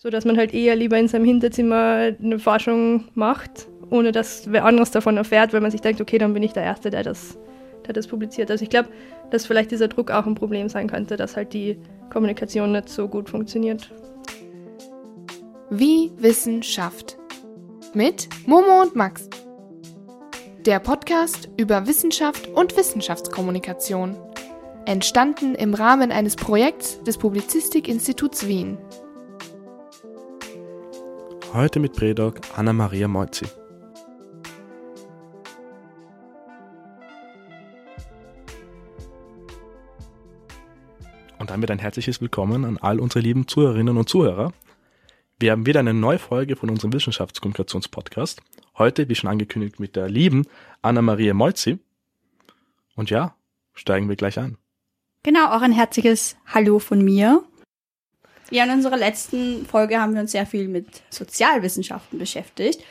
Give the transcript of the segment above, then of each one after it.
So dass man halt eher lieber in seinem Hinterzimmer eine Forschung macht, ohne dass wer anderes davon erfährt, weil man sich denkt, okay, dann bin ich der Erste, der das, der das publiziert. Also ich glaube, dass vielleicht dieser Druck auch ein Problem sein könnte, dass halt die Kommunikation nicht so gut funktioniert. Wie Wissenschaft mit Momo und Max. Der Podcast über Wissenschaft und Wissenschaftskommunikation. Entstanden im Rahmen eines Projekts des Publizistikinstituts Wien. Heute mit Predok Anna-Maria Moizzi. Und damit ein herzliches Willkommen an all unsere lieben Zuhörerinnen und Zuhörer. Wir haben wieder eine neue Folge von unserem Wissenschaftskommunikationspodcast. Heute, wie schon angekündigt, mit der lieben Anna-Maria Moizzi. Und ja, steigen wir gleich ein. Genau, auch ein herzliches Hallo von mir. Ja, in unserer letzten Folge haben wir uns sehr viel mit Sozialwissenschaften beschäftigt.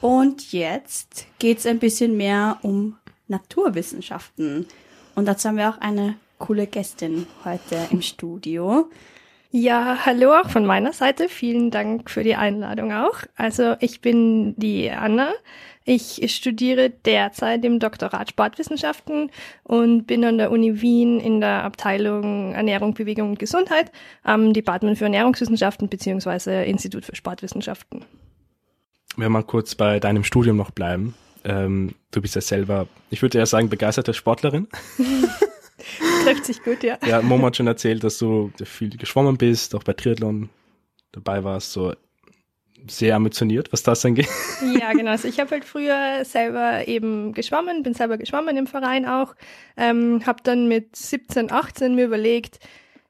Und jetzt geht es ein bisschen mehr um Naturwissenschaften. Und dazu haben wir auch eine coole Gästin heute im Studio. Ja, hallo auch von meiner Seite. Vielen Dank für die Einladung auch. Also ich bin die Anna. Ich studiere derzeit im Doktorat Sportwissenschaften und bin an der Uni Wien in der Abteilung Ernährung, Bewegung und Gesundheit am Department für Ernährungswissenschaften beziehungsweise Institut für Sportwissenschaften. Wenn wir mal kurz bei deinem Studium noch bleiben. Ähm, du bist ja selber, ich würde ja sagen, begeisterte Sportlerin. Trifft sich gut, ja. Ja, Momo hat schon erzählt, dass du viel geschwommen bist, auch bei Triathlon dabei warst, so sehr ambitioniert, was das angeht. Ja, genau. Also ich habe halt früher selber eben geschwommen, bin selber geschwommen im Verein auch, ähm, habe dann mit 17, 18 mir überlegt,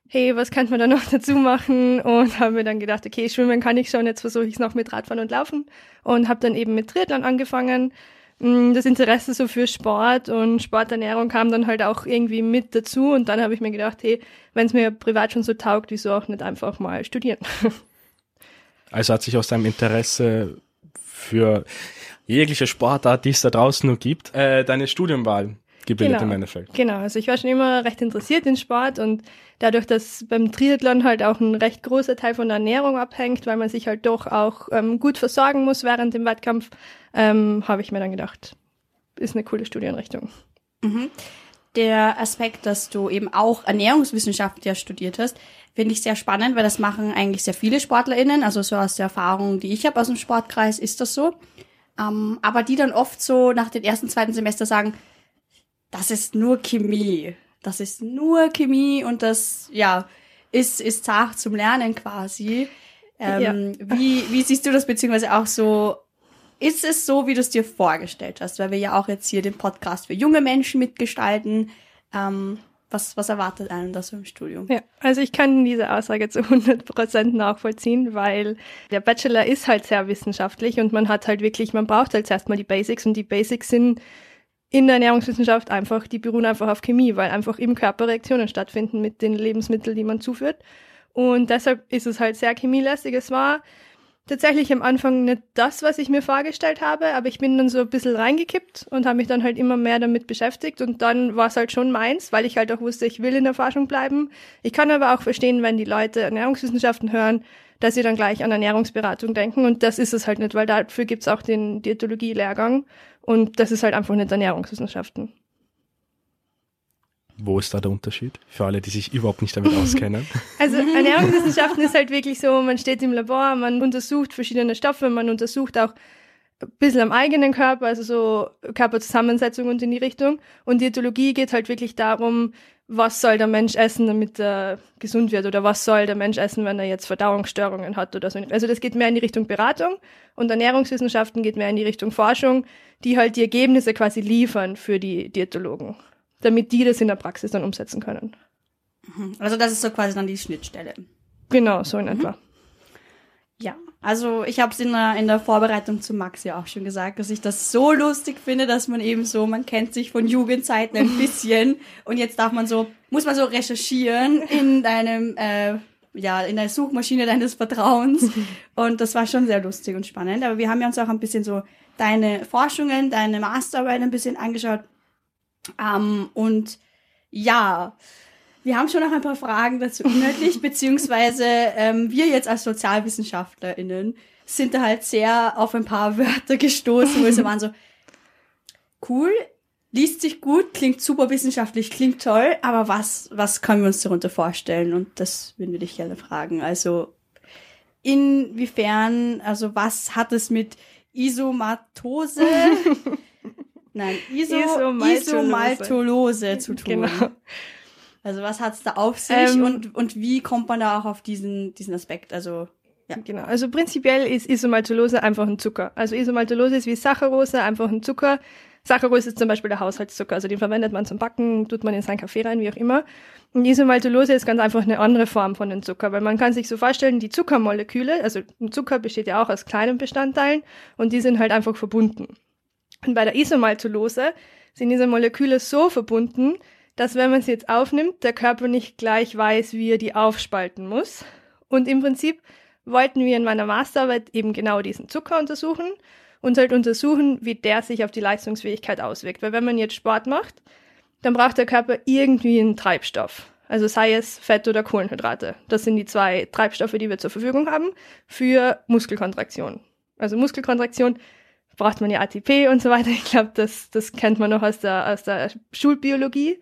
hey, was könnte man da noch dazu machen? Und habe mir dann gedacht, okay, schwimmen kann ich schon, jetzt versuche ich es noch mit Radfahren und Laufen. Und habe dann eben mit Triathlon angefangen. Mm, das Interesse so für Sport und Sporternährung kam dann halt auch irgendwie mit dazu. Und dann habe ich mir gedacht, hey, wenn es mir privat schon so taugt, wieso auch nicht einfach mal studieren? Also hat sich aus deinem Interesse für jegliche Sportart, die es da draußen nur gibt, äh, deine Studienwahl gebildet genau, im Endeffekt. Genau, also ich war schon immer recht interessiert in Sport und dadurch, dass beim Triathlon halt auch ein recht großer Teil von der Ernährung abhängt, weil man sich halt doch auch ähm, gut versorgen muss während dem Wettkampf, ähm, habe ich mir dann gedacht, ist eine coole Studienrichtung. Mhm. Der Aspekt, dass du eben auch Ernährungswissenschaft ja studiert hast, finde ich sehr spannend, weil das machen eigentlich sehr viele SportlerInnen. Also so aus der Erfahrung, die ich habe aus dem Sportkreis, ist das so. Ähm, aber die dann oft so nach dem ersten, zweiten Semester sagen, das ist nur Chemie. Das ist nur Chemie und das, ja, ist, ist zart zum Lernen quasi. Ähm, ja. wie, wie siehst du das, beziehungsweise auch so, ist es so, wie du es dir vorgestellt hast? Weil wir ja auch jetzt hier den Podcast für junge Menschen mitgestalten. Ähm, was, was erwartet einen das im Studium? Ja, also ich kann diese Aussage zu 100 Prozent nachvollziehen, weil der Bachelor ist halt sehr wissenschaftlich und man hat halt wirklich, man braucht halt zuerst mal die Basics und die Basics sind in der Ernährungswissenschaft einfach, die beruhen einfach auf Chemie, weil einfach im Körper Reaktionen stattfinden mit den Lebensmitteln, die man zuführt. Und deshalb ist es halt sehr chemielästig. Es war tatsächlich am Anfang nicht das, was ich mir vorgestellt habe, aber ich bin dann so ein bisschen reingekippt und habe mich dann halt immer mehr damit beschäftigt und dann war es halt schon meins, weil ich halt auch wusste, ich will in der Forschung bleiben. Ich kann aber auch verstehen, wenn die Leute Ernährungswissenschaften hören, dass sie dann gleich an Ernährungsberatung denken und das ist es halt nicht, weil dafür gibt's auch den Diätologie-Lehrgang und das ist halt einfach nicht Ernährungswissenschaften. Wo ist da der Unterschied für alle, die sich überhaupt nicht damit auskennen? Also Ernährungswissenschaften ist halt wirklich so, man steht im Labor, man untersucht verschiedene Stoffe, man untersucht auch ein bisschen am eigenen Körper, also so Körperzusammensetzung und in die Richtung. Und Diätologie geht halt wirklich darum, was soll der Mensch essen, damit er gesund wird oder was soll der Mensch essen, wenn er jetzt Verdauungsstörungen hat oder so. Also das geht mehr in die Richtung Beratung und Ernährungswissenschaften geht mehr in die Richtung Forschung, die halt die Ergebnisse quasi liefern für die Diätologen damit die das in der Praxis dann umsetzen können. Mhm. Also das ist so quasi dann die Schnittstelle. Genau, so in mhm. etwa. Ja, also ich habe es in der, in der Vorbereitung zu Max ja auch schon gesagt, dass ich das so lustig finde, dass man eben so, man kennt sich von Jugendzeiten ein bisschen. Und jetzt darf man so, muss man so recherchieren in deinem, äh, ja, in der Suchmaschine deines Vertrauens. Und das war schon sehr lustig und spannend. Aber wir haben ja uns auch ein bisschen so deine Forschungen, deine Masterarbeit ein bisschen angeschaut. Ähm, und ja, Wir haben schon noch ein paar Fragen dazu inhaltlich, beziehungsweise ähm, wir jetzt als SozialwissenschaftlerInnen sind da halt sehr auf ein paar Wörter gestoßen, wo sie waren so, cool, liest sich gut, klingt super wissenschaftlich, klingt toll, aber was, was können wir uns darunter vorstellen? Und das würden wir dich gerne fragen. Also, inwiefern, also was hat es mit Isomatose, nein, Iso, Isomaltolose. Isomaltolose zu tun? Genau. Also was hat's da auf sich Ähm, und, und wie kommt man da auch auf diesen, diesen Aspekt? Also, ja. Genau. Also prinzipiell ist Isomaltolose einfach ein Zucker. Also Isomaltolose ist wie Saccharose, einfach ein Zucker. Saccharose ist zum Beispiel der Haushaltszucker. Also den verwendet man zum Backen, tut man in seinen Kaffee rein, wie auch immer. Und Isomaltolose ist ganz einfach eine andere Form von dem Zucker, weil man kann sich so vorstellen, die Zuckermoleküle, also ein Zucker besteht ja auch aus kleinen Bestandteilen und die sind halt einfach verbunden. Und bei der Isomaltolose sind diese Moleküle so verbunden, dass wenn man sie jetzt aufnimmt, der Körper nicht gleich weiß, wie er die aufspalten muss. Und im Prinzip wollten wir in meiner Masterarbeit eben genau diesen Zucker untersuchen und halt untersuchen, wie der sich auf die Leistungsfähigkeit auswirkt. Weil wenn man jetzt Sport macht, dann braucht der Körper irgendwie einen Treibstoff. Also sei es Fett oder Kohlenhydrate. Das sind die zwei Treibstoffe, die wir zur Verfügung haben für Muskelkontraktion. Also Muskelkontraktion braucht man ja ATP und so weiter. Ich glaube, das, das kennt man noch aus der, aus der Schulbiologie.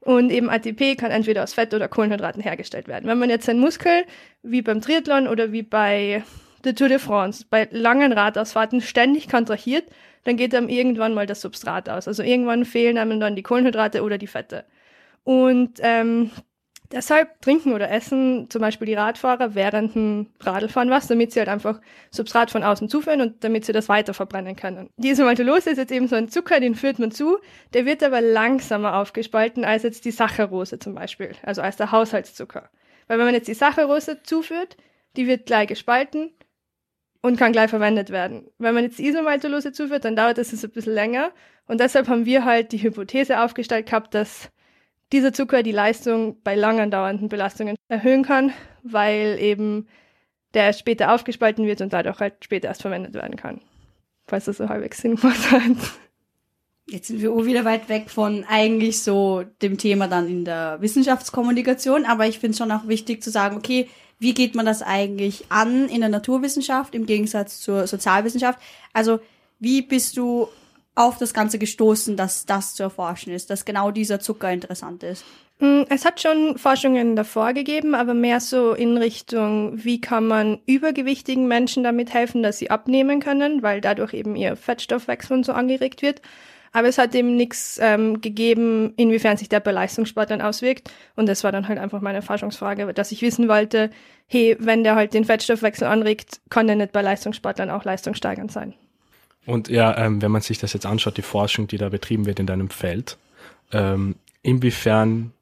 Und eben ATP kann entweder aus Fett oder Kohlenhydraten hergestellt werden. Wenn man jetzt einen Muskel, wie beim Triathlon oder wie bei der Tour de France, bei langen Radausfahrten ständig kontrahiert, dann geht einem irgendwann mal das Substrat aus. Also irgendwann fehlen einem dann die Kohlenhydrate oder die Fette. Und ähm, deshalb trinken oder essen zum Beispiel die Radfahrer während dem Radlfahren was, damit sie halt einfach Substrat von außen zuführen und damit sie das weiter verbrennen können. Die Isomaltolose ist jetzt eben so ein Zucker, den führt man zu, der wird aber langsamer aufgespalten als jetzt die Saccharose zum Beispiel, also als der Haushaltszucker. Weil wenn man jetzt die Saccharose zuführt, die wird gleich gespalten und kann gleich verwendet werden. Wenn man jetzt die Isomaltolose zuführt, dann dauert das ein bisschen länger und deshalb haben wir halt die Hypothese aufgestellt gehabt, dass dieser Zucker die Leistung bei lang andauernden Belastungen erhöhen kann, weil eben der später aufgespalten wird und dadurch halt später erst verwendet werden kann. Falls das so halbwegs Sinn gemacht hat. Jetzt sind wir wieder weit weg von eigentlich so dem Thema dann in der Wissenschaftskommunikation, aber ich finde es schon auch wichtig zu sagen, okay, wie geht man das eigentlich an in der Naturwissenschaft im Gegensatz zur Sozialwissenschaft? Also wie bist du auf das Ganze gestoßen, dass das zu erforschen ist, dass genau dieser Zucker interessant ist? Mm, Es hat schon Forschungen davor gegeben, aber mehr so in Richtung, wie kann man übergewichtigen Menschen damit helfen, dass sie abnehmen können, weil dadurch eben ihr Fettstoffwechsel und so angeregt wird. Aber es hat eben nichts ähm, gegeben, inwiefern sich der bei Leistungssportlern auswirkt. Und das war dann halt einfach meine Forschungsfrage, dass ich wissen wollte, hey, wenn der halt den Fettstoffwechsel anregt, kann der nicht bei Leistungssportlern auch leistungssteigernd sein. Und ja, ähm, wenn man sich das jetzt anschaut, die Forschung, die da betrieben wird in deinem Feld, ähm, inwiefern,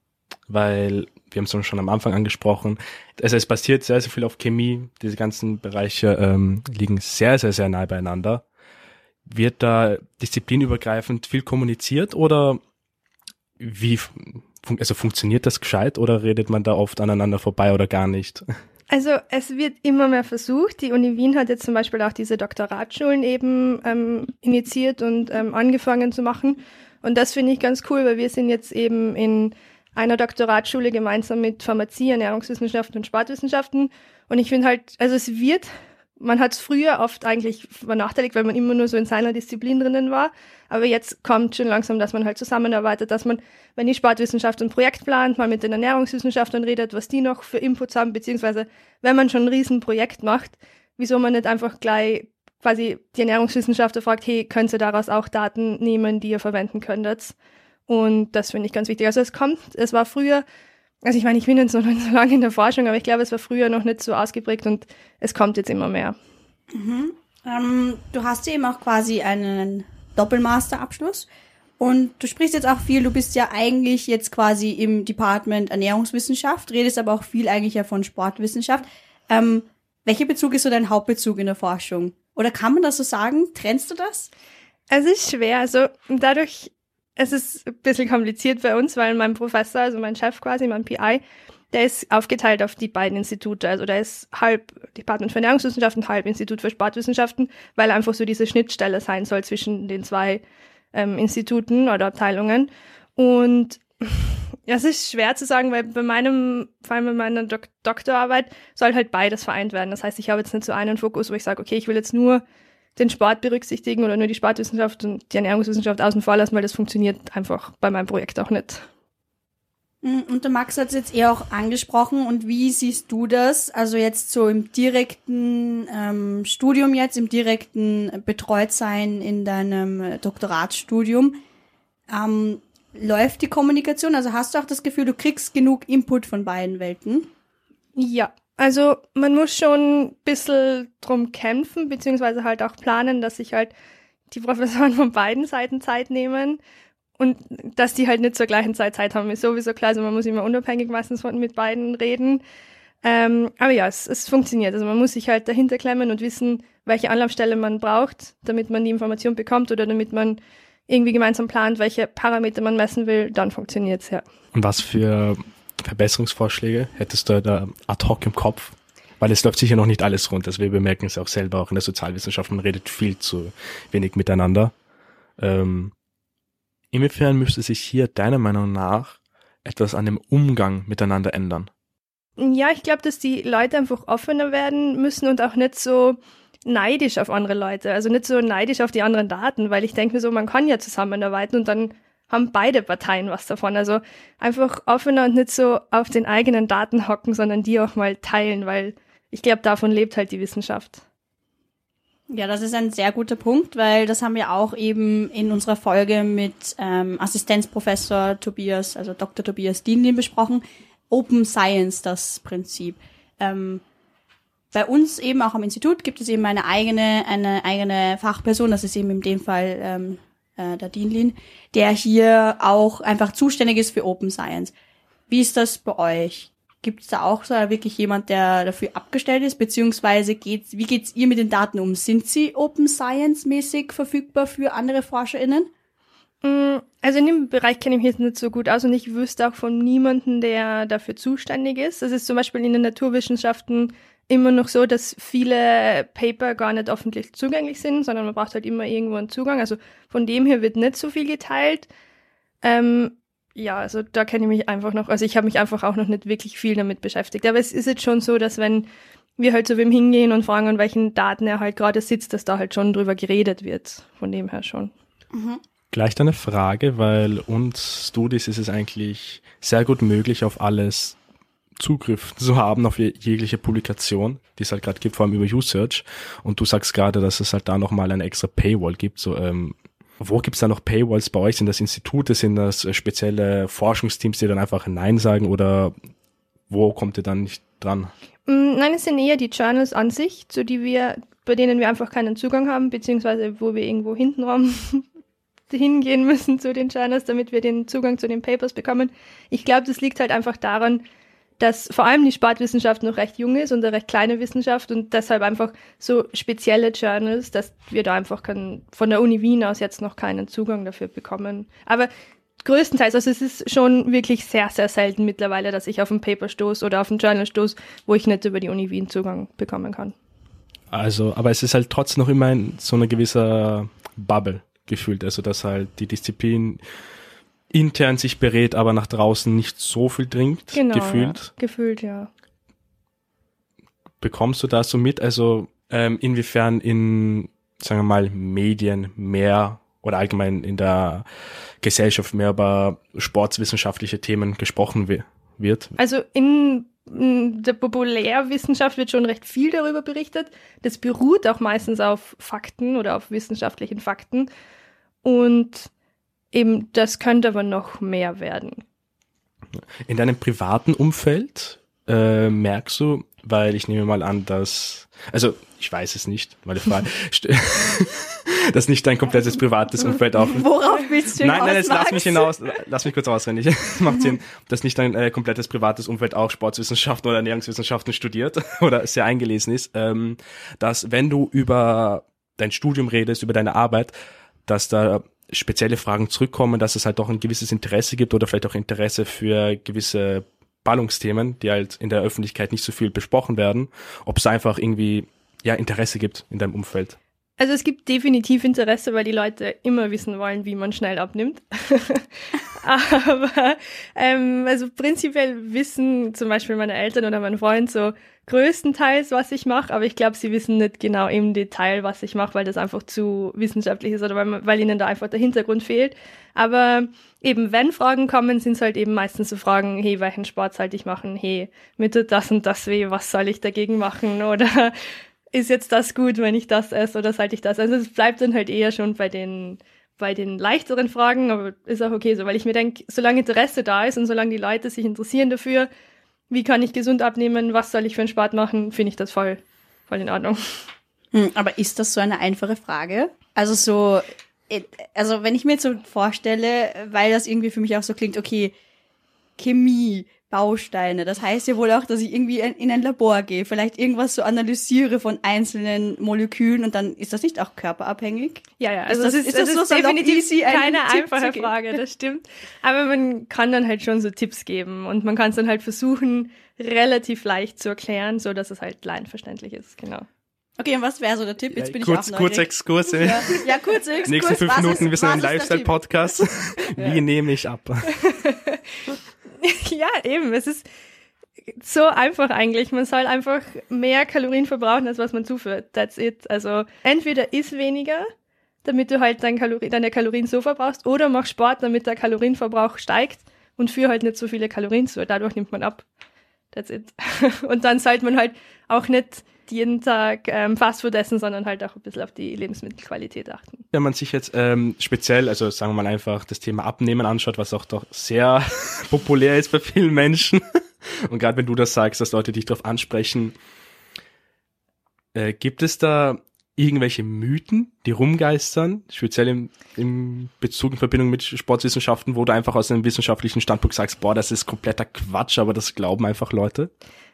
weil wir haben es schon am Anfang angesprochen, also es basiert sehr, sehr viel auf Chemie, diese ganzen Bereiche ähm, liegen sehr, sehr, sehr nah beieinander. Wird da disziplinübergreifend viel kommuniziert oder wie, also funktioniert das gescheit oder redet man da oft aneinander vorbei oder gar nicht? Also es wird immer mehr versucht. Die Uni Wien hat jetzt zum Beispiel auch diese Doktoratschulen eben ähm, initiiert und ähm, angefangen zu machen. Und das finde ich ganz cool, weil wir sind jetzt eben in einer Doktoratsschule gemeinsam mit Pharmazie, Ernährungswissenschaften und Sportwissenschaften. Und ich finde halt, also es wird, man hat es früher oft eigentlich benachteiligt, weil man immer nur so in seiner Disziplin drinnen war. Aber jetzt kommt schon langsam, dass man halt zusammenarbeitet, dass man, wenn die Sportwissenschaft ein Projekt plant, mal mit den Ernährungswissenschaftlern redet, was die noch für Inputs haben, beziehungsweise wenn man schon ein Riesenprojekt macht, wieso man nicht einfach gleich quasi die Ernährungswissenschaftler fragt, hey, könnt ihr daraus auch Daten nehmen, die ihr verwenden könntet? Und das finde ich ganz wichtig. Also es kommt, es war früher, also ich meine, ich bin jetzt noch nicht so lange in der Forschung, aber ich glaube, es war früher noch nicht so ausgeprägt und es kommt jetzt immer mehr. Ähm, du hast ja eben auch quasi einen Doppelmasterabschluss und du sprichst jetzt auch viel, du bist ja eigentlich jetzt quasi im Department Ernährungswissenschaft, redest aber auch viel eigentlich ja von Sportwissenschaft. Ähm, welcher Bezug ist so dein Hauptbezug in der Forschung? Oder kann man das so sagen? Trennst du das? Es ist schwer, also dadurch, es ist ein bisschen kompliziert bei uns, weil mein Professor, also mein Chef quasi, mein PI, der ist aufgeteilt auf die beiden Institute. Also der ist halb Department für Ernährungswissenschaften, halb Institut für Sportwissenschaften, weil einfach so diese Schnittstelle sein soll zwischen den zwei ähm, Instituten oder Abteilungen. Und es ist schwer zu sagen, weil bei meinem, vor allem bei meiner Dok Doktorarbeit soll halt beides vereint werden. Das heißt, ich habe jetzt nicht so einen Fokus, wo ich sage, okay, ich will jetzt nur den Sport berücksichtigen oder nur die Sportwissenschaft und die Ernährungswissenschaft außen vor lassen, weil das funktioniert einfach bei meinem Projekt auch nicht. Mm, und der Max hat es jetzt eher auch angesprochen. Und wie siehst du das? Also jetzt so im direkten ähm, Studium jetzt, im direkten Betreutsein in deinem Doktoratsstudium. Ähm, läuft die Kommunikation? Also hast du auch das Gefühl, du kriegst genug Input von beiden Welten? Ja, also man muss schon ein bisschen drum kämpfen, beziehungsweise halt auch planen, dass sich halt die Professoren von beiden Seiten Zeit nehmen und dass die halt nicht zur gleichen Zeit Zeit haben, ist sowieso klar. Also man muss immer unabhängig meistens von, mit beiden reden. Ähm, aber ja, es, es funktioniert. Also man muss sich halt dahinter klemmen und wissen, welche Anlaufstelle man braucht, damit man die Information bekommt oder damit man irgendwie gemeinsam plant, welche Parameter man messen will, dann funktioniert's ja. Und was für Verbesserungsvorschläge hättest du da ad hoc im Kopf? Weil es läuft sicher noch nicht alles rund. Also wir bemerken es auch selber, auch in der Sozialwissenschaft, man redet viel zu wenig miteinander. Ähm, Inwiefern müsste sich hier deiner Meinung nach etwas an dem Umgang miteinander ändern? Ja, ich glaube, dass die Leute einfach offener werden müssen und auch nicht so neidisch auf andere Leute, also nicht so neidisch auf die anderen Daten, weil ich denke mir so, man kann ja zusammenarbeiten und dann haben beide Parteien was davon. Also einfach offener und nicht so auf den eigenen Daten hocken, sondern die auch mal teilen, weil ich glaube, davon lebt halt die Wissenschaft. Ja, das ist ein sehr guter Punkt, weil das haben wir auch eben in unserer Folge mit ähm, Assistenzprofessor Tobias, also Dr. Tobias Dienlin besprochen. Open Science, das Prinzip. Ähm, bei uns eben auch am Institut gibt es eben eine eigene, eine eigene Fachperson, das ist eben in dem Fall ähm, äh, der Dienlin, der hier auch einfach zuständig ist für Open Science. Wie ist das bei euch? Gibt es da auch so wirklich jemand, der dafür abgestellt ist? Beziehungsweise geht's, wie geht's ihr mit den Daten um? Sind sie Open Science mäßig verfügbar für andere ForscherInnen? Mm, also in dem Bereich kenne ich mich jetzt nicht so gut aus und ich wüsste auch von niemandem, der dafür zuständig ist. Das ist zum Beispiel in den Naturwissenschaften immer noch so, dass viele Paper gar nicht öffentlich zugänglich sind, sondern man braucht halt immer irgendwo einen Zugang. Also von dem her wird nicht so viel geteilt. Ähm, ja, also da kenne ich mich einfach noch, also ich habe mich einfach auch noch nicht wirklich viel damit beschäftigt. Aber es ist jetzt schon so, dass wenn wir halt zu wem hingehen und fragen, an welchen Daten er halt gerade sitzt, dass da halt schon drüber geredet wird. Von dem her schon. Mhm. Gleich eine Frage, weil uns Studis ist es eigentlich sehr gut möglich, auf alles Zugriff zu haben, auf jegliche Publikation, die es halt gerade gibt, vor allem über USearch. Und du sagst gerade, dass es halt da nochmal eine extra Paywall gibt, so ähm, wo gibt's da noch Paywalls bei euch? Sind das Institute, sind das äh, spezielle Forschungsteams, die dann einfach Nein sagen oder wo kommt ihr dann nicht dran? Mm, nein, es sind eher die Journals an sich, zu die wir, bei denen wir einfach keinen Zugang haben, beziehungsweise wo wir irgendwo hintenrum hingehen müssen zu den Journals, damit wir den Zugang zu den Papers bekommen. Ich glaube, das liegt halt einfach daran, dass vor allem die Sportwissenschaft noch recht jung ist und eine recht kleine Wissenschaft und deshalb einfach so spezielle Journals, dass wir da einfach kann, von der Uni Wien aus jetzt noch keinen Zugang dafür bekommen. Aber größtenteils, also es ist schon wirklich sehr, sehr selten mittlerweile, dass ich auf ein Paper stoße oder auf ein Journal stoße, wo ich nicht über die Uni Wien Zugang bekommen kann. Also, aber es ist halt trotzdem noch immer so eine gewisse Bubble gefühlt, also dass halt die Disziplin intern sich berät, aber nach draußen nicht so viel dringt, genau, gefühlt. Ja. Gefühlt, ja. Bekommst du da so mit? Also ähm, inwiefern in, sagen wir mal, Medien mehr oder allgemein in der Gesellschaft mehr über sportswissenschaftliche Themen gesprochen wird? Also in der Populärwissenschaft wird schon recht viel darüber berichtet. Das beruht auch meistens auf Fakten oder auf wissenschaftlichen Fakten. Und eben, das könnte aber noch mehr werden. In deinem privaten Umfeld äh, merkst du, weil ich nehme mal an, dass, also ich weiß es nicht, meine Frage, dass nicht dein komplettes privates Umfeld auch. Worauf willst du Nein, nein, jetzt lass mich hinaus, lass mich kurz ausreden. Macht Sinn, dass nicht dein äh, komplettes privates Umfeld auch Sportswissenschaften oder Ernährungswissenschaften studiert oder sehr eingelesen ist, ähm, dass wenn du über dein Studium redest, über deine Arbeit, dass da spezielle Fragen zurückkommen, dass es halt auch ein gewisses Interesse gibt oder vielleicht auch Interesse für gewisse Ballungsthemen, die halt in der Öffentlichkeit nicht so viel besprochen werden, ob es einfach irgendwie ja Interesse gibt in deinem Umfeld. Also es gibt definitiv Interesse, weil die Leute immer wissen wollen, wie man schnell abnimmt. Aber ähm, also prinzipiell wissen zum Beispiel meine Eltern oder mein Freund so größtenteils, was ich mache, aber ich glaube, sie wissen nicht genau im Detail, was ich mache, weil das einfach zu wissenschaftlich ist oder weil, weil ihnen da einfach der Hintergrund fehlt. Aber eben, wenn Fragen kommen, sind es halt eben meistens so Fragen, hey, welchen Sport sollte ich machen? Hey, mir tut das und das weh, was soll ich dagegen machen? Oder ist jetzt das gut, wenn ich das esse oder sollte ich das? Also es bleibt dann halt eher schon bei den bei den leichteren Fragen, aber ist auch okay so, weil ich mir denke, solange Interesse da ist und solange die Leute sich interessieren dafür, wie kann ich gesund abnehmen, was soll ich für einen Sport machen, finde ich das voll, voll in Ordnung. Hm, aber ist das so eine einfache Frage? Also so, äh, also wenn ich mir jetzt so vorstelle, weil das irgendwie für mich auch so klingt, okay, Chemie, Bausteine. Das heißt ja wohl auch, dass ich irgendwie in ein Labor gehe, vielleicht irgendwas so analysiere von einzelnen Molekülen und dann ist das nicht auch körperabhängig? Ja, ja, also ist das, das ist, das, das ist definitiv keine einfache Frage, das stimmt. Aber man kann dann halt schon so Tipps geben und man kann es dann halt versuchen, relativ leicht zu erklären, so dass es halt leinverständlich ist, genau. Okay, und was wäre so der Tipp? Jetzt ja, bin kurz, ich auch Kurz Exkurs. Ja, ja kurz Exkurs. Nächsten fünf Minuten, ist, wir sind ein Lifestyle-Podcast. Wie nehme ich ab? ja, eben. Es ist so einfach eigentlich. Man soll einfach mehr Kalorien verbrauchen, als was man zuführt. That's it. Also entweder isst weniger, damit du halt dein Kalori deine Kalorien so verbrauchst, oder mach Sport, damit der Kalorienverbrauch steigt und führ halt nicht so viele Kalorien zu. Dadurch nimmt man ab. That's it. und dann sollte man halt auch nicht jeden Tag ähm, Fastfood essen, sondern halt auch ein bisschen auf die Lebensmittelqualität achten. Wenn man sich jetzt ähm, speziell, also sagen wir mal einfach das Thema Abnehmen anschaut, was auch doch sehr populär ist bei vielen Menschen, und gerade wenn du das sagst, dass Leute dich darauf ansprechen, äh, gibt es da irgendwelche Mythen, die rumgeistern, speziell im, im Bezug in Verbindung mit Sportwissenschaften, wo du einfach aus einem wissenschaftlichen Standpunkt sagst, boah, das ist kompletter Quatsch, aber das glauben einfach Leute?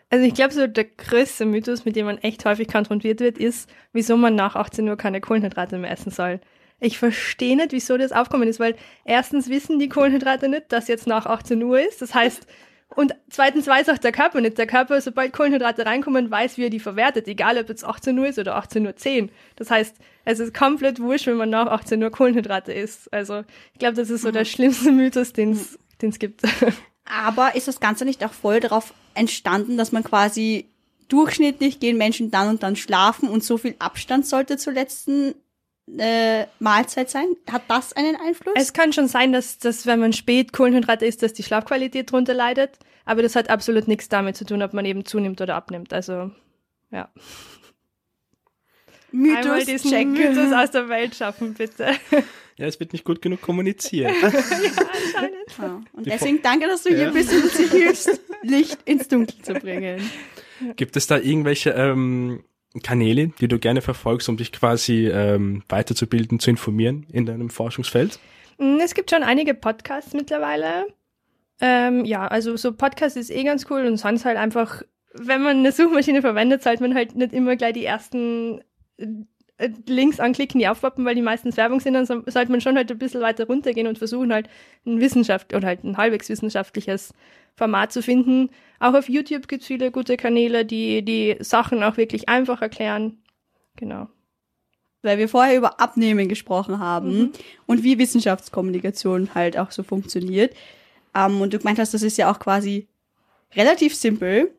Also ich glaube, so der größte Mythos, mit dem man echt häufig konfrontiert wird, ist, wieso man nach 18 Uhr keine Kohlenhydrate mehr essen soll. Ich verstehe nicht, wieso das aufkommen ist, weil erstens wissen die Kohlenhydrate nicht, dass jetzt nach 18 Uhr ist. Das heißt, und zweitens weiß auch der Körper nicht. Der Körper, sobald Kohlenhydrate reinkommen, weiß, wie er die verwertet, egal ob jetzt 18 Uhr ist oder 18.10 Uhr. Das heißt, es ist komplett wurscht, wenn man nach 18 Uhr Kohlenhydrate isst. Also ich glaube, das ist so der mhm. schlimmste Mythos, den es gibt. Aber ist das Ganze nicht auch voll darauf entstanden, dass man quasi durchschnittlich gehen Menschen dann und dann schlafen und so viel Abstand sollte zur letzten äh, Mahlzeit sein? Hat das einen Einfluss? Es kann schon sein, dass, dass wenn man spät Kohlenhydrate isst, dass die Schlafqualität drunter leidet. Aber das hat absolut nichts damit zu tun, ob man eben zunimmt oder abnimmt. Also, ja. Mythos Einmal diesen checken. Mythos aus der Welt schaffen, bitte. Ja, es wird nicht gut genug kommuniziert. ja, anscheinend. Ja. Und deswegen danke, dass du hier ja. bist und uns hilfst, Licht ins Dunkel zu bringen. Gibt es da irgendwelche ähm, Kanäle, die du gerne verfolgst, um dich quasi ähm, weiterzubilden, zu informieren in deinem Forschungsfeld? Mm, es gibt schon einige Podcasts mittlerweile. Ähm, ja, also so Podcast ist eh ganz cool und sonst halt einfach, wenn man eine Suchmaschine verwendet, sollte man halt nicht immer gleich die ersten Links anklicken, die aufpoppen, weil die meistens Werbung sind, dann sollte man schon halt ein bisschen weiter runtergehen und versuchen halt ein Wissenschaft oder halt ein halbwegs wissenschaftliches Format zu finden. Auch auf YouTube gibt es viele gute Kanäle, die die Sachen auch wirklich einfach erklären. Genau. Weil wir vorher über Abnehmen gesprochen haben mhm. und wie Wissenschaftskommunikation halt auch so funktioniert. Um, ähm, und du gemeint hast, das ist ja auch quasi relativ simpel.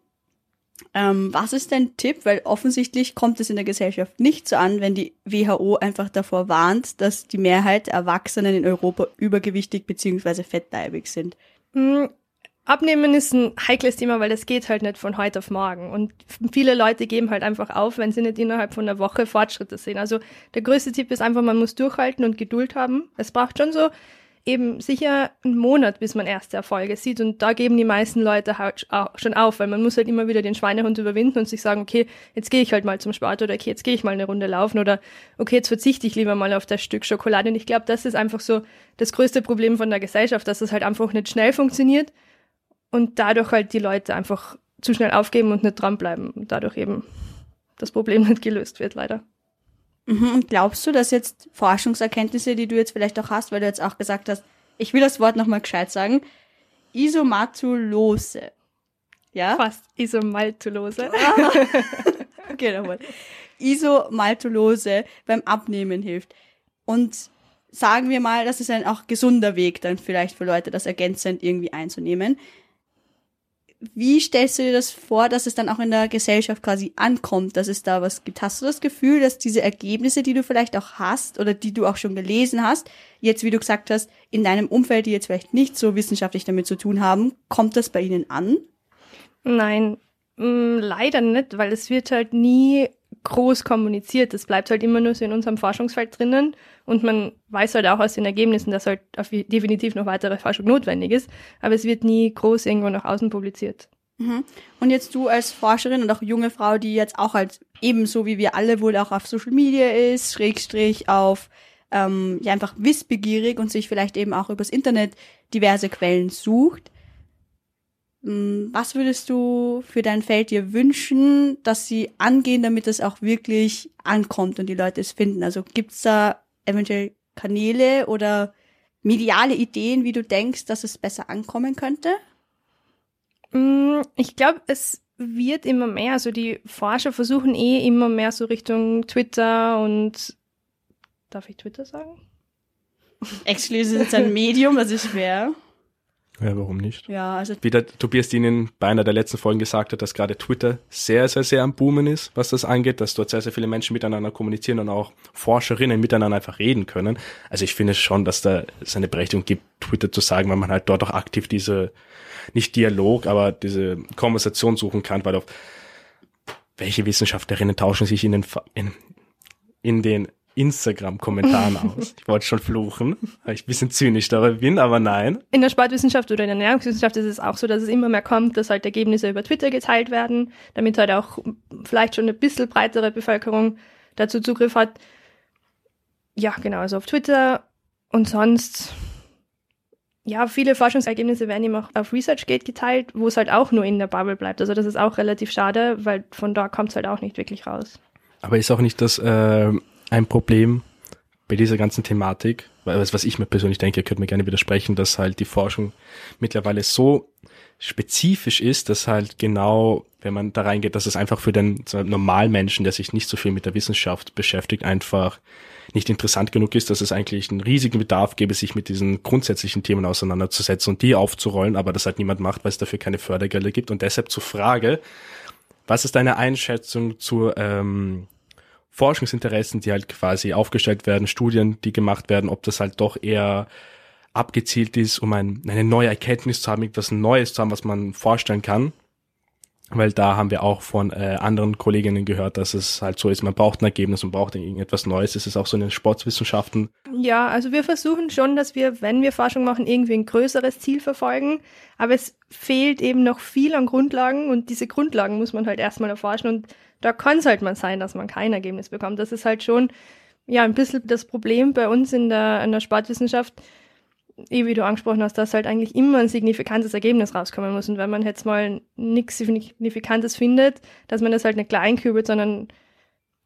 Ähm, was ist dein Tipp? Weil offensichtlich kommt es in der Gesellschaft nicht so an, wenn die WHO einfach davor warnt, dass die Mehrheit Erwachsenen in Europa übergewichtig bzw. fettleibig sind. Hm, Abnehmen ist ein heikles Thema, weil das geht halt nicht von heute auf morgen. Und viele Leute geben halt einfach auf, wenn sie nicht innerhalb von einer Woche Fortschritte sehen. Also der größte Tipp ist einfach, man muss durchhalten und Geduld haben. Es braucht schon so eben sicher einen Monat, bis man erste Erfolge sieht. Und da geben die meisten Leute halt schon auf, weil man muss halt immer wieder den Schweinehund überwinden und sich sagen, okay, jetzt gehe ich halt mal zum Sport oder okay, jetzt gehe ich mal eine Runde laufen oder okay, jetzt verzichte ich lieber mal auf das Stück Schokolade. Und ich glaube, das ist einfach so das größte Problem von der Gesellschaft, dass es halt einfach nicht schnell funktioniert und dadurch halt die Leute einfach zu schnell aufgeben und nicht dranbleiben und dadurch eben das Problem nicht gelöst wird, leider. Mhm, und glaubst du, dass jetzt Forschungserkenntnisse, die du jetzt vielleicht auch hast, weil du jetzt auch gesagt hast, ich will das Wort nochmal gescheit sagen, Isomatulose. Ja? Fast Isomaltulose. okay, nochmal. Isomaltulose beim Abnehmen hilft. Und sagen wir mal, das ist ein auch gesunder Weg dann vielleicht für Leute, das ergänzend irgendwie einzunehmen. Wie stellst du dir das vor, dass es dann auch in der Gesellschaft quasi ankommt, dass es da was gibt? Hast du das Gefühl, dass diese Ergebnisse, die du vielleicht auch hast oder die du auch schon gelesen hast, jetzt, wie du gesagt hast, in deinem Umfeld, die jetzt vielleicht nicht so wissenschaftlich damit zu tun haben, kommt das bei ihnen an? Nein, mh, mm, leider nicht, weil es wird halt nie groß kommuniziert. Das bleibt halt immer nur so in unserem Forschungsfeld drinnen und man weiß halt auch aus den Ergebnissen, dass halt definitiv noch weitere Forschung notwendig ist, aber es wird nie groß irgendwo nach außen publiziert. Mhm. Und jetzt du als Forscherin und auch junge Frau, die jetzt auch halt ebenso wie wir alle wohl auch auf Social Media ist, Schrägstrich auf ähm, ja einfach wissbegierig und sich vielleicht eben auch übers Internet diverse Quellen sucht. Hm, was würdest du für dein Feld dir wünschen, dass sie angehen, damit es auch wirklich ankommt und die Leute es finden? Also gibt's da eventuell Kanäle oder mediale Ideen, wie du denkst, dass es besser ankommen könnte? Hm, ich glaube, es wird immer mehr. Also die Forscher versuchen eh immer mehr so Richtung Twitter und darf ich Twitter sagen? Exclusive ist ein Medium, das ist schwer. Ja, warum nicht? Ja, also Wie der Tobias Ihnen bei einer der letzten Folgen gesagt hat, dass gerade Twitter sehr, sehr, sehr am Boomen ist, was das angeht, dass dort sehr, sehr viele Menschen miteinander kommunizieren und auch Forscherinnen miteinander einfach reden können. Also ich finde schon, dass da es eine Berechtigung gibt, Twitter zu sagen, weil man halt dort auch aktiv diese, nicht Dialog, aber diese Konversation suchen kann, weil auf welche Wissenschaftlerinnen tauschen sich in den, in, in den Instagram-Kommentaren aus. Ich wollte schon fluchen, weil ich ein bisschen zynisch darüber bin, aber nein. In der Sportwissenschaft oder in der Ernährungswissenschaft ist es auch so, dass es immer mehr kommt, dass halt Ergebnisse über Twitter geteilt werden, damit halt auch vielleicht schon eine bisschen breitere Bevölkerung dazu Zugriff hat. Ja, genau, also auf Twitter und sonst ja, viele Forschungsergebnisse werden eben auch auf ResearchGate geteilt, wo es halt auch nur in der Bubble bleibt. Also das ist auch relativ schade, weil von da kommt es halt auch nicht wirklich raus. Aber ist auch nicht das äh, ein Problem bei dieser ganzen Thematik, was ich mir persönlich denke, ihr könnt mir gerne widersprechen, dass halt die Forschung mittlerweile so spezifisch ist, dass halt genau, wenn man da reingeht, dass es einfach für den Normalmenschen, der sich nicht so viel mit der Wissenschaft beschäftigt, einfach nicht interessant genug ist, dass es eigentlich einen riesigen Bedarf gäbe, sich mit diesen grundsätzlichen Themen auseinanderzusetzen und die aufzurollen, aber das halt niemand macht, weil es dafür keine Fördergelder gibt. Und deshalb zur Frage, was ist deine Einschätzung zur ähm, Forschungsinteressen, die halt quasi aufgestellt werden, Studien, die gemacht werden, ob das halt doch eher abgezielt ist, um ein, eine neue Erkenntnis zu haben, etwas Neues zu haben, was man vorstellen kann. Weil da haben wir auch von äh, anderen Kolleginnen gehört, dass es halt so ist, man braucht ein Ergebnis und braucht irgendetwas Neues. Es ist auch so in den Sportwissenschaften. Ja, also wir versuchen schon, dass wir, wenn wir Forschung machen, irgendwie ein größeres Ziel verfolgen. Aber es fehlt eben noch viel an Grundlagen und diese Grundlagen muss man halt erstmal erforschen und da kann es halt mal sein, dass man kein Ergebnis bekommt. Das ist halt schon ja ein bisschen das Problem bei uns in der, in der Sportwissenschaft, eh wie du angesprochen hast, dass halt eigentlich immer ein signifikantes Ergebnis rauskommen muss. Und wenn man jetzt mal nichts Signifikantes findet, dass man das halt nicht klein kübelt, sondern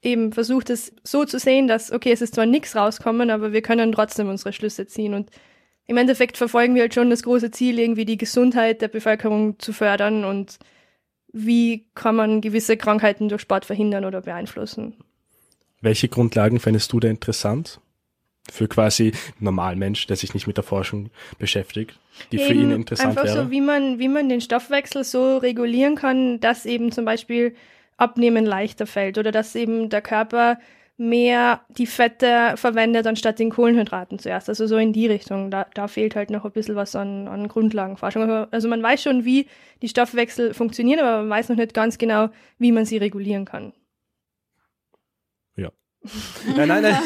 eben versucht es so zu sehen, dass, okay, es ist zwar nichts rauskommen, aber wir können trotzdem unsere Schlüsse ziehen. Und im Endeffekt verfolgen wir halt schon das große Ziel, irgendwie die Gesundheit der Bevölkerung zu fördern und wie kann man gewisse Krankheiten durch Sport verhindern oder beeinflussen. Welche Grundlagen fändest du da interessant? Für quasi Normalmensch, der sich nicht mit der Forschung beschäftigt, die eben für ihn interessant einfach wäre? Einfach so, wie man, wie man den Stoffwechsel so regulieren kann, dass eben zum Beispiel Abnehmen leichter fällt oder dass eben der Körper mehr die Fette verwendet anstatt den Kohlenhydraten zuerst. Also so in die Richtung. Da, da fehlt halt noch ein bisschen was an, an Grundlagenforschung. Also man weiß schon, wie die Stoffwechsel funktionieren, aber man weiß noch nicht ganz genau, wie man sie regulieren kann. Ja. nein, nein, nein.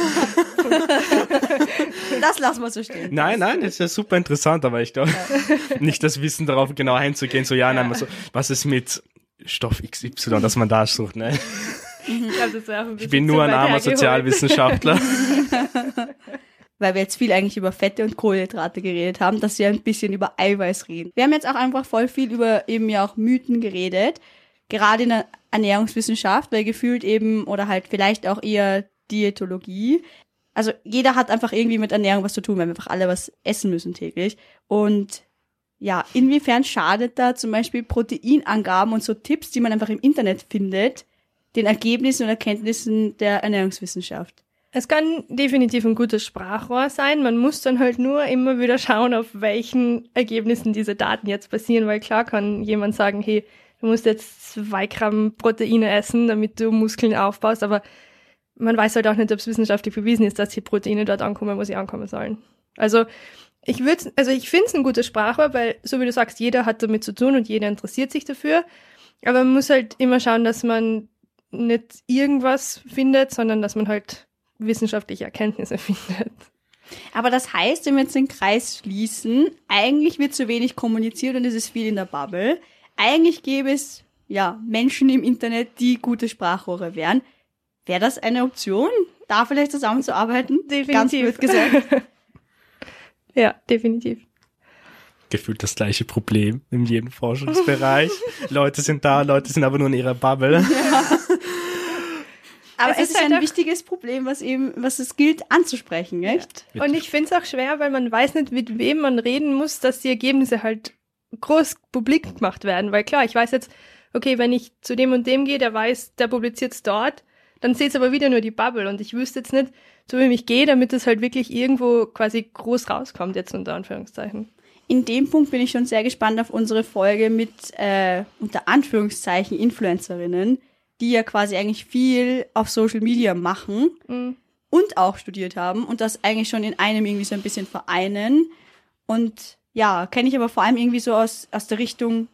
Das lassen wir so stehen. Nein, nein, das ist ja super interessant, aber ich glaube, ja. nicht das Wissen darauf genau einzugehen, so ja, ja. nein, so, was ist mit Stoff XY, dass man da sucht, ne? Ich, glaub, ich bin nur ein armer Sozialwissenschaftler. Weil wir jetzt viel eigentlich über Fette und Kohlenhydrate geredet haben, dass wir ein bisschen über Eiweiß reden. Wir haben jetzt auch einfach voll viel über eben ja auch Mythen geredet. Gerade in der Ernährungswissenschaft, weil gefühlt eben, oder halt vielleicht auch eher Diätologie. Also jeder hat einfach irgendwie mit Ernährung was zu tun, weil wir einfach alle was essen müssen täglich. Und ja, inwiefern schadet da zum Beispiel Proteinangaben und so Tipps, die man einfach im Internet findet, den Ergebnissen und Erkenntnissen der Ernährungswissenschaft. Es kann definitiv ein gutes Sprachrohr sein. Man muss dann halt nur immer wieder schauen, auf welchen Ergebnissen diese Daten jetzt basieren, weil klar kann jemand sagen, hey, du musst jetzt zwei Gramm Proteine essen, damit du Muskeln aufbaust, aber man weiß halt auch nicht, ob es wissenschaftlich bewiesen ist, dass die Proteine dort ankommen, wo sie ankommen sollen. Also ich würde, also ich finde es ein gutes Sprachrohr, weil so wie du sagst, jeder hat damit zu tun und jeder interessiert sich dafür. Aber man muss halt immer schauen, dass man nicht irgendwas findet, sondern dass man halt wissenschaftliche Erkenntnisse findet. Aber das heißt, wenn wir jetzt den Kreis schließen, eigentlich wird zu wenig kommuniziert und es ist viel in der Bubble. Eigentlich gäbe es ja Menschen im Internet, die gute Sprachrohre wären. Wäre das eine Option, da vielleicht zusammenzuarbeiten? Definitiv. Ganz blöd gesagt. ja, definitiv. Gefühlt das gleiche Problem in jedem Forschungsbereich. Leute sind da, Leute sind aber nur in ihrer Bubble. Ja. Aber es, es ist, halt ein wichtiges Problem, was eben, was es gilt anzusprechen, echt? Ja. Und ich finde es auch schwer, weil man weiß nicht, mit wem man reden muss, dass die Ergebnisse halt groß publik gemacht werden. Weil klar, ich weiß jetzt, okay, wenn ich zu dem und dem gehe, der weiß, der publiziert es dort, dann seht aber wieder nur die Bubble und ich wüsste jetzt nicht, zu wem ich gehe, damit es halt wirklich irgendwo quasi groß rauskommt, jetzt unter Anführungszeichen. In dem Punkt bin ich schon sehr gespannt auf unsere Folge mit äh, unter Anführungszeichen Influencerinnen, die ja quasi eigentlich viel auf Social Media machen mhm. und auch studiert haben und das eigentlich schon in einem irgendwie so ein bisschen vereinen. Und ja, kenne ich aber vor allem irgendwie so aus, aus der Richtung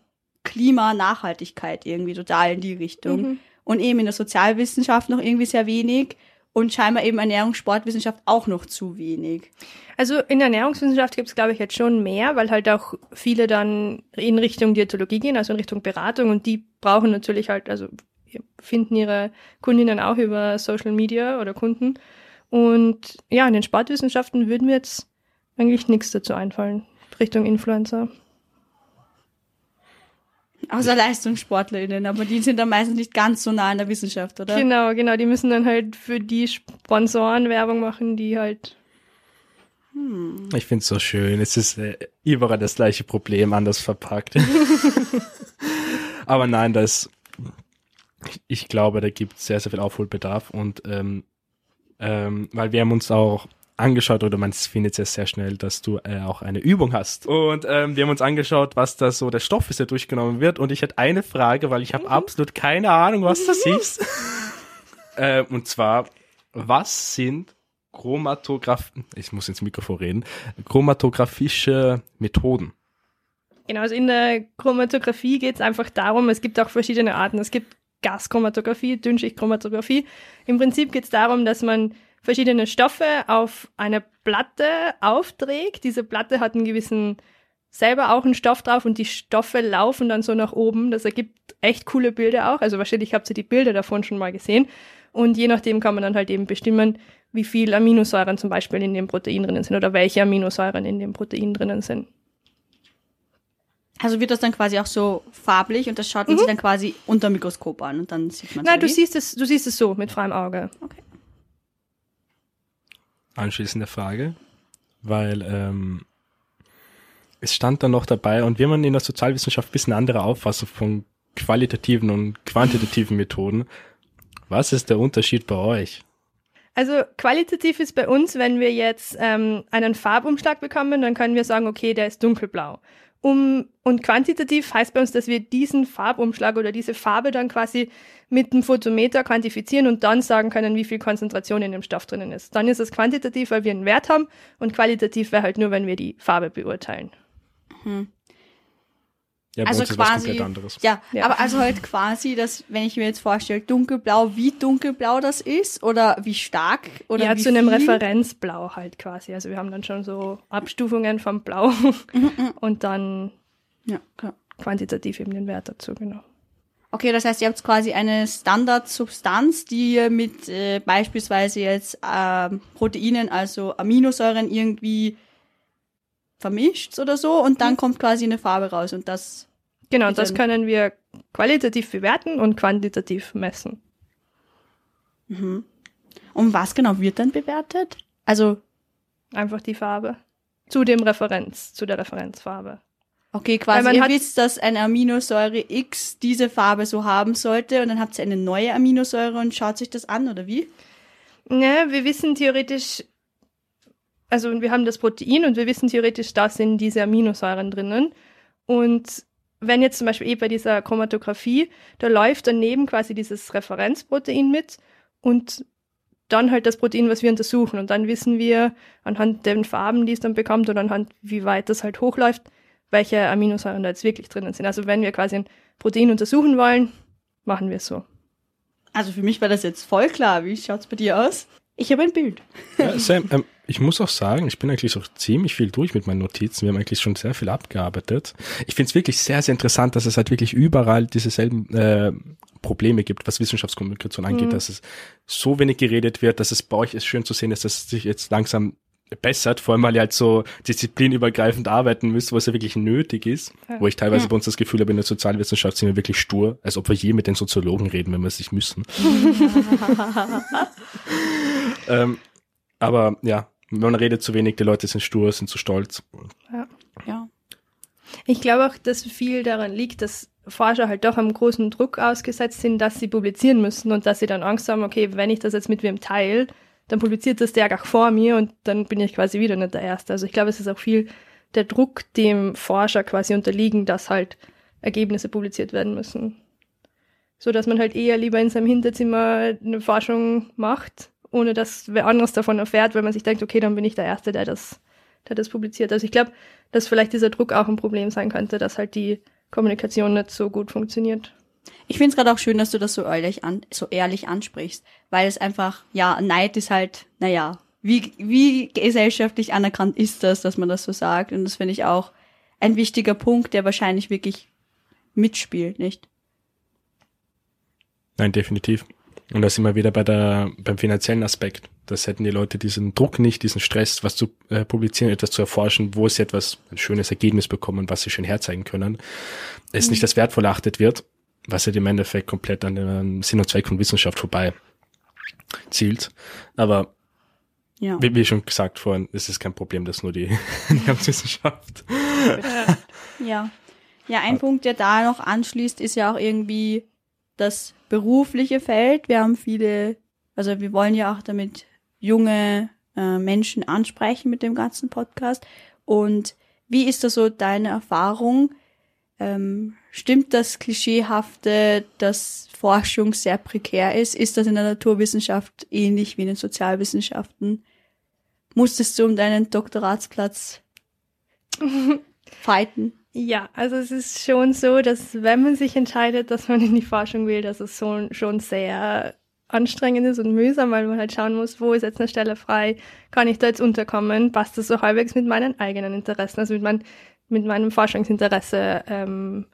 Klima, Nachhaltigkeit irgendwie total in die Richtung. Mhm. Und eben in der Sozialwissenschaft noch irgendwie sehr wenig und scheinbar eben Ernährung, Sportwissenschaft auch noch zu wenig. Also in der Ernährungswissenschaft gibt es, glaube ich, jetzt schon mehr, weil halt auch viele dann in Richtung Diätologie gehen, also in Richtung Beratung und die brauchen natürlich halt, also finden ihre Kundinnen auch über Social Media oder Kunden. Und ja, in den Sportwissenschaften würden mir jetzt eigentlich nichts dazu einfallen, Richtung Influencer. Außer LeistungssportlerInnen, aber die sind dann meistens nicht ganz so nah an der Wissenschaft, oder? Genau, genau. Die müssen dann halt für die Sponsoren Werbung machen, die halt. Hm. Ich finde es so schön. Es ist äh, überall das gleiche Problem, anders verpackt. aber nein, das ich glaube, da gibt es sehr, sehr viel Aufholbedarf und ähm, ähm, weil wir haben uns auch angeschaut oder man findet es sehr schnell, dass du äh, auch eine Übung hast. Und ähm, wir haben uns angeschaut, was da so der Stoff ist, der durchgenommen wird. Und ich hatte eine Frage, weil ich habe mhm. absolut keine Ahnung, was das ist. äh, und zwar, was sind Chromatograph, ich muss ins Mikrofon reden, chromatographische Methoden? Genau, also in der Chromatographie geht es einfach darum, es gibt auch verschiedene Arten. Es gibt Gaschromatographie, Dünnschichtchromatographie. Im Prinzip geht es darum, dass man verschiedene Stoffe auf eine Platte aufträgt. Diese Platte hat einen gewissen, selber auch einen Stoff drauf und die Stoffe laufen dann so nach oben. Das ergibt echt coole Bilder auch. Also wahrscheinlich habt ihr die Bilder davon schon mal gesehen. Und je nachdem kann man dann halt eben bestimmen, wie viel Aminosäuren zum Beispiel in dem Protein drinnen sind oder welche Aminosäuren in dem Protein drinnen sind. Also wird das dann quasi auch so farblich und das schaut man mhm. sich dann quasi unter dem Mikroskop an und dann sieht man es. Nein, du siehst es, du siehst es so mit freiem Auge. Okay. Anschließende Frage, weil ähm, es stand dann noch dabei und wir haben in der Sozialwissenschaft ein bisschen andere Auffassung von qualitativen und quantitativen Methoden. Was ist der Unterschied bei euch? Also qualitativ ist bei uns, wenn wir jetzt ähm, einen Farbumschlag bekommen, dann können wir sagen, okay, der ist dunkelblau. Um, und quantitativ heißt bei uns, dass wir diesen Farbumschlag oder diese Farbe dann quasi mit dem Photometer quantifizieren und dann sagen können, wie viel Konzentration in dem Stoff drinnen ist. Dann ist es quantitativ, weil wir einen Wert haben und qualitativ wäre halt nur, wenn wir die Farbe beurteilen. Mhm. Ja, also quasi, ja, ja, aber also halt quasi, dass, wenn ich mir jetzt vorstelle, dunkelblau, wie dunkelblau das ist oder wie stark oder Ja, wie zu einem Referenzblau halt quasi. Also wir haben dann schon so Abstufungen vom Blau mhm, mhm. und dann ja, klar. quantitativ eben den Wert dazu, genau. Okay, das heißt, ihr habt quasi eine Standardsubstanz, die ihr mit äh, beispielsweise jetzt äh, Proteinen, also Aminosäuren irgendwie vermischt oder so und dann mhm. kommt quasi eine Farbe raus und das. Genau, das können wir qualitativ bewerten und quantitativ messen. Mhm. Und was genau wird dann bewertet? Also einfach die Farbe zu dem Referenz, zu der Referenzfarbe. Okay, quasi man ihr wisst, dass eine Aminosäure X diese Farbe so haben sollte und dann habt ihr eine neue Aminosäure und schaut sich das an, oder wie? Ne, wir wissen theoretisch, also wir haben das Protein und wir wissen theoretisch, da sind diese Aminosäuren drinnen. Und wenn jetzt zum Beispiel eh bei dieser Chromatographie, da läuft daneben quasi dieses Referenzprotein mit und dann halt das Protein, was wir untersuchen. Und dann wissen wir anhand den Farben, die es dann bekommt oder anhand, wie weit das halt hochläuft, welche Aminosäuren da jetzt wirklich drinnen sind. Also wenn wir quasi ein Protein untersuchen wollen, machen wir es so. Also für mich war das jetzt voll klar. Wie schaut's bei dir aus? Ich habe ein Bild. Ja, Sam, ähm, ich muss auch sagen, ich bin eigentlich so ziemlich viel durch mit meinen Notizen. Wir haben eigentlich schon sehr viel abgearbeitet. Ich finde es wirklich sehr, sehr interessant, dass es halt wirklich überall dieselben äh, Probleme gibt, was Wissenschaftskommunikation angeht, Mhm. dass es so wenig geredet wird, dass es bei euch ist schön zu sehen, dass das sich jetzt langsam bessert, vor allem weil ihr halt so disziplinübergreifend arbeiten müsst, was ja wirklich nötig ist, Ja. wo ich teilweise bei uns das Gefühl habe, in der Sozialwissenschaft sind wir wirklich stur, als ob wir je mit den Soziologen reden, wenn wir es nicht müssen. ähm, aber ja, man redet zu wenig, die Leute sind stur, sind zu stolz. Ja. Ich glaube auch, dass viel daran liegt, dass Forscher halt doch einem großen Druck ausgesetzt sind, dass sie publizieren müssen und dass sie dann Angst haben, okay, wenn ich das jetzt mit wem teile, dann publiziert das der auch vor mir und dann bin ich quasi wieder nicht der Erste. Also ich glaube, es ist auch viel der Druck, dem Forscher quasi unterliegen, dass halt Ergebnisse publiziert werden müssen. So dass man halt eher lieber in seinem Hinterzimmer eine Forschung macht, ohne dass wer anderes davon erfährt, weil man sich denkt, okay, dann bin ich der Erste, der das, der das publiziert. Also ich glaube, dass vielleicht dieser Druck auch ein Problem sein könnte, dass halt die Kommunikation nicht so gut funktioniert. Ich finde es gerade auch schön, dass du das so ehrlich, an, so ehrlich ansprichst, weil es einfach, ja, Neid ist halt, naja, wie, wie gesellschaftlich anerkannt ist das, dass man das so sagt? Und das finde ich auch ein wichtiger Punkt, der wahrscheinlich wirklich mitspielt, nicht? Nein, definitiv. Und da sind wir wieder bei der, beim finanziellen Aspekt. Das hätten die Leute diesen Druck nicht, diesen Stress, was zu äh, publizieren, etwas zu erforschen, wo sie etwas, ein schönes Ergebnis bekommen, was sie schön herzeigen können, es nicht als wertvoll erachtet wird, was ja im Endeffekt komplett an dem Sinn und Zweck von Wissenschaft vorbei zielt. Aber Ja. wie, wie schon gesagt vorhin, es ist kein Problem, dass nur die Ernährungswissenschaft. Ja. Ja, ein Punkt, der da noch anschließt, ist ja auch irgendwie das berufliche Feld. Wir haben viele, also wir wollen ja auch damit junge äh, Menschen ansprechen mit dem ganzen Podcast. Und wie ist das so deine Erfahrung? Ähm, stimmt das Klischeehafte, dass Forschung sehr prekär ist? Ist das in der Naturwissenschaft ähnlich wie in den Sozialwissenschaften? Musstest du um deinen Doktoratsplatz fighten? Ja, also es ist schon so, dass wenn man sich entscheidet, dass man in die Forschung will, dass es so, schon sehr anstrengend ist und mühsam, weil man halt schauen muss, wo ist jetzt eine Stelle frei, kann ich da jetzt unterkommen, passt das so halbwegs mit meinen eigenen Interessen, also mit, mein, mit meinem Forschungsinteresse ähm,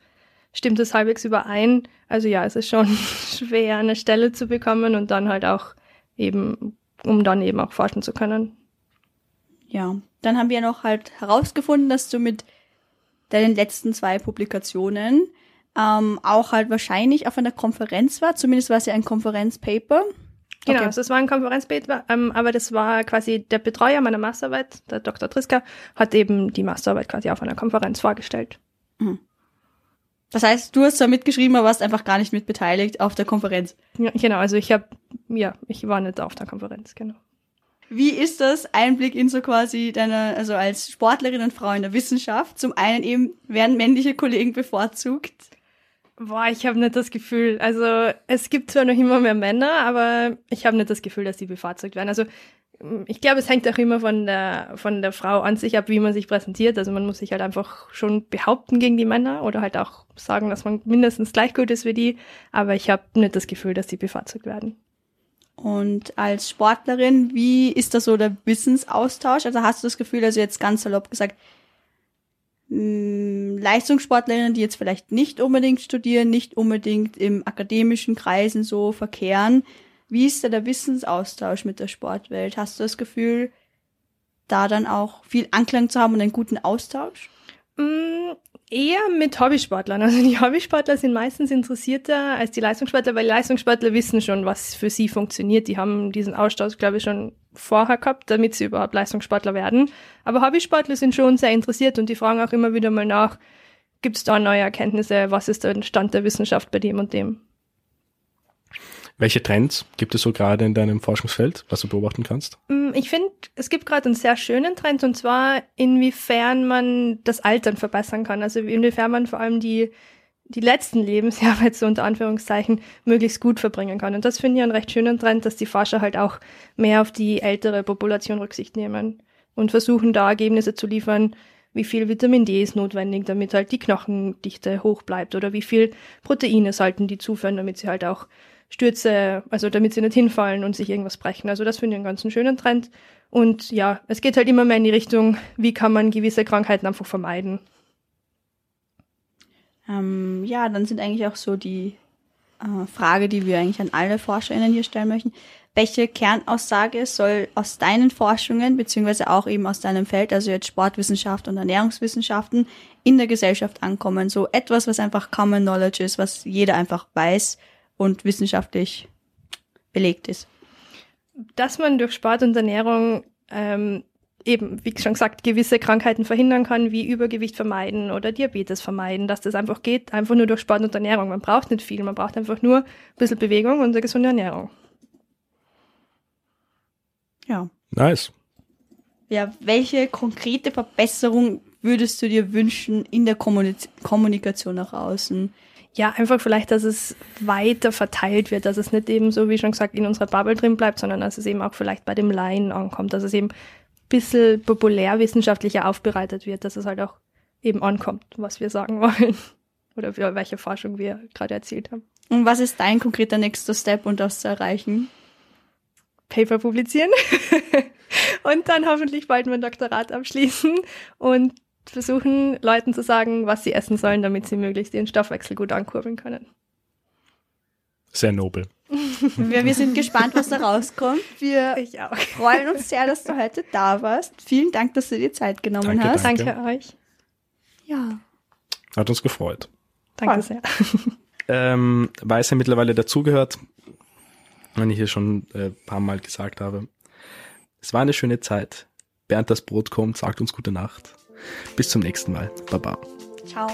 stimmt das halbwegs überein. Also ja, es ist schon schwer, eine Stelle zu bekommen und dann halt auch eben, um dann eben auch forschen zu können. Ja, dann haben wir noch halt herausgefunden, dass du mit deinen letzten zwei Publikationen ähm, auch halt wahrscheinlich auf einer Konferenz war. Zumindest war es ja ein Konferenzpaper. Genau, Okay. also das war ein Konferenzpaper, ähm, aber das war quasi der Betreuer meiner Masterarbeit, der Dr. Triska, hat eben die Masterarbeit quasi auf einer Konferenz vorgestellt. Das heißt, du hast zwar mitgeschrieben, aber warst einfach gar nicht mit beteiligt auf der Konferenz. Ja, genau, also ich habe, ja, ich war nicht auf der Konferenz, genau. Wie ist das Einblick in so quasi deine, also als Sportlerin und Frau in der Wissenschaft? Zum einen eben werden männliche Kollegen bevorzugt. Boah, ich habe nicht das Gefühl, also es gibt zwar noch immer mehr Männer, aber ich habe nicht das Gefühl, dass die bevorzugt werden. Also ich glaube, es hängt auch immer von der, von der Frau an sich ab, wie man sich präsentiert. Also man muss sich halt einfach schon behaupten gegen die Männer oder halt auch sagen, dass man mindestens gleich gut ist wie die. Aber ich habe nicht das Gefühl, dass die bevorzugt werden. Und als Sportlerin, wie ist da so der Wissensaustausch? Also hast du das Gefühl, also jetzt ganz salopp gesagt, mh, Leistungssportlerinnen, die jetzt vielleicht nicht unbedingt studieren, nicht unbedingt im akademischen Kreisen so verkehren, wie ist da der Wissensaustausch mit der Sportwelt? Hast du das Gefühl, da dann auch viel Anklang zu haben und einen guten Austausch? Mm, Eher mit Hobbysportlern. Also die Hobbysportler sind meistens interessierter als die Leistungssportler, weil die Leistungssportler wissen schon, was für sie funktioniert. Die haben diesen Austausch, glaube ich, schon vorher gehabt, damit sie überhaupt Leistungssportler werden. Aber Hobbysportler sind schon sehr interessiert und die fragen auch immer wieder mal nach, gibt es da neue Erkenntnisse, was ist der Stand der Wissenschaft bei dem und dem. Welche Trends gibt es so gerade in deinem Forschungsfeld, was du beobachten kannst? Mm, ich finde, es gibt gerade einen sehr schönen Trend und zwar, inwiefern man das Altern verbessern kann. Also inwiefern man vor allem die, die letzten Lebensjahre jetzt so unter Anführungszeichen möglichst gut verbringen kann. Und das finde ich einen recht schönen Trend, dass die Forscher halt auch mehr auf die ältere Population Rücksicht nehmen und versuchen da Ergebnisse zu liefern, wie viel Vitamin D ist notwendig, damit halt die Knochendichte hoch bleibt oder wie viel Proteine sollten die zuführen, damit sie halt auch Stürze, also damit sie nicht hinfallen und sich irgendwas brechen. Also das finde ich einen ganz schönen Trend. Und ja, es geht halt immer mehr in die Richtung, wie kann man gewisse Krankheiten einfach vermeiden. Ähm, ja, dann sind eigentlich auch so die äh, Frage, die wir eigentlich an alle ForscherInnen hier stellen möchten. Welche Kernaussage soll aus deinen Forschungen, beziehungsweise auch eben aus deinem Feld, also jetzt Sportwissenschaft und Ernährungswissenschaften, in der Gesellschaft ankommen? So etwas, was einfach Common Knowledge ist, was jeder einfach weiß und wissenschaftlich belegt ist. Dass man durch Sport und Ernährung ähm, eben, wie schon gesagt, gewisse Krankheiten verhindern kann, wie Übergewicht vermeiden oder Diabetes vermeiden, dass das einfach geht, einfach nur durch Sport und Ernährung. Man braucht nicht viel, man braucht einfach nur ein bisschen Bewegung und eine gesunde Ernährung. Ja. Nice. Ja, welche konkrete Verbesserung würdest du dir wünschen in der Kommunikation nach außen? Ja, einfach vielleicht, dass es weiter verteilt wird, dass es nicht eben so, wie schon gesagt, in unserer Bubble drin bleibt, sondern dass es eben auch vielleicht bei dem Laien ankommt, dass es eben ein bisschen populärwissenschaftlicher aufbereitet wird, dass es halt auch eben ankommt, was wir sagen wollen oder welche Forschung wir gerade erzählt haben. Und was ist dein konkreter nächster Step, um das zu erreichen? Paper publizieren und dann hoffentlich bald mein Doktorat abschließen und versuchen, Leuten zu sagen, was sie essen sollen, damit sie möglichst ihren Stoffwechsel gut ankurbeln können. Sehr nobel. wir, wir sind gespannt, was da rauskommt. Wir freuen uns sehr, dass du heute da warst. Vielen Dank, dass du dir Zeit genommen danke, hast. Danke. danke euch. Ja. Hat uns gefreut. Danke sehr. Ähm, weil es ja mittlerweile dazugehört, wenn ich hier schon ein äh, paar Mal gesagt habe. Es war eine schöne Zeit. Bernd das Brot kommt, sagt uns gute Nacht. Bis zum nächsten Mal. Baba. Ciao.